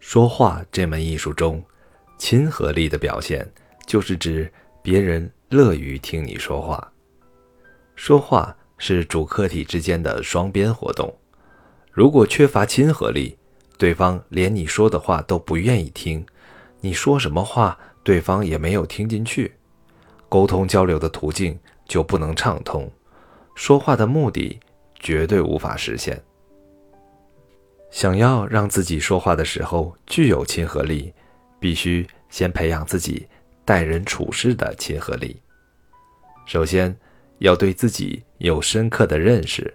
说话这门艺术中，亲和力的表现就是指别人乐于听你说话。说话是主客体之间的双边活动，如果缺乏亲和力，对方连你说的话都不愿意听，你说什么话，对方也没有听进去，沟通交流的途径就不能畅通，说话的目的绝对无法实现。想要让自己说话的时候具有亲和力，必须先培养自己待人处事的亲和力。首先，要对自己有深刻的认识。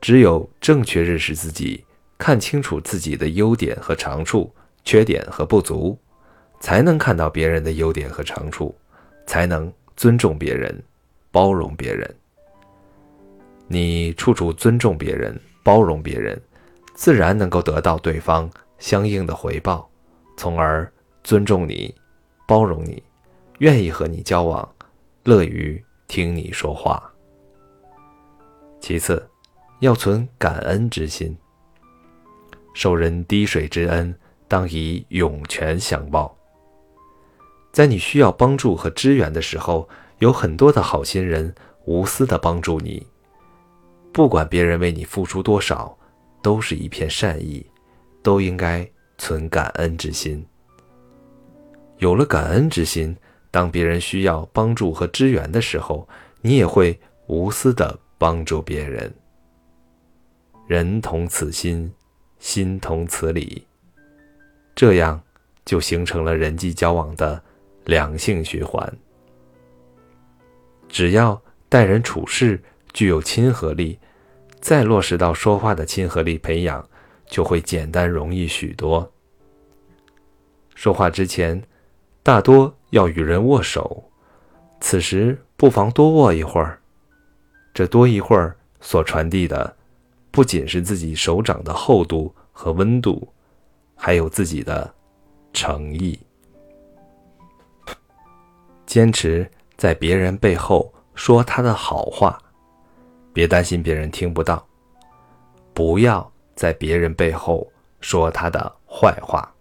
只有正确认识自己，看清楚自己的优点和长处、缺点和不足，才能看到别人的优点和长处，才能尊重别人、包容别人。你处处尊重别人、包容别人。自然能够得到对方相应的回报，从而尊重你、包容你、愿意和你交往、乐于听你说话。其次，要存感恩之心。受人滴水之恩，当以涌泉相报。在你需要帮助和支援的时候，有很多的好心人无私的帮助你，不管别人为你付出多少。都是一片善意，都应该存感恩之心。有了感恩之心，当别人需要帮助和支援的时候，你也会无私的帮助别人。人同此心，心同此理，这样就形成了人际交往的良性循环。只要待人处事具有亲和力。再落实到说话的亲和力培养，就会简单容易许多。说话之前，大多要与人握手，此时不妨多握一会儿。这多一会儿所传递的，不仅是自己手掌的厚度和温度，还有自己的诚意。坚持在别人背后说他的好话。别担心别人听不到，不要在别人背后说他的坏话。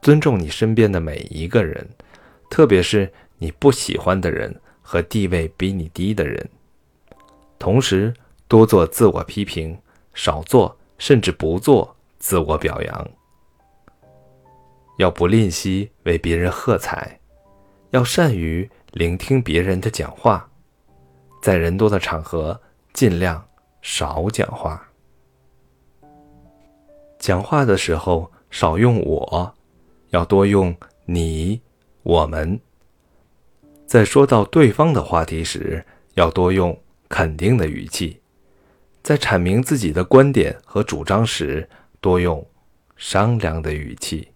尊重你身边的每一个人，特别是你不喜欢的人和地位比你低的人。同时，多做自我批评，少做甚至不做自我表扬。要不吝惜为别人喝彩，要善于聆听别人的讲话。在人多的场合，尽量少讲话。讲话的时候少用“我”，要多用“你”“我们”。在说到对方的话题时，要多用肯定的语气；在阐明自己的观点和主张时，多用商量的语气。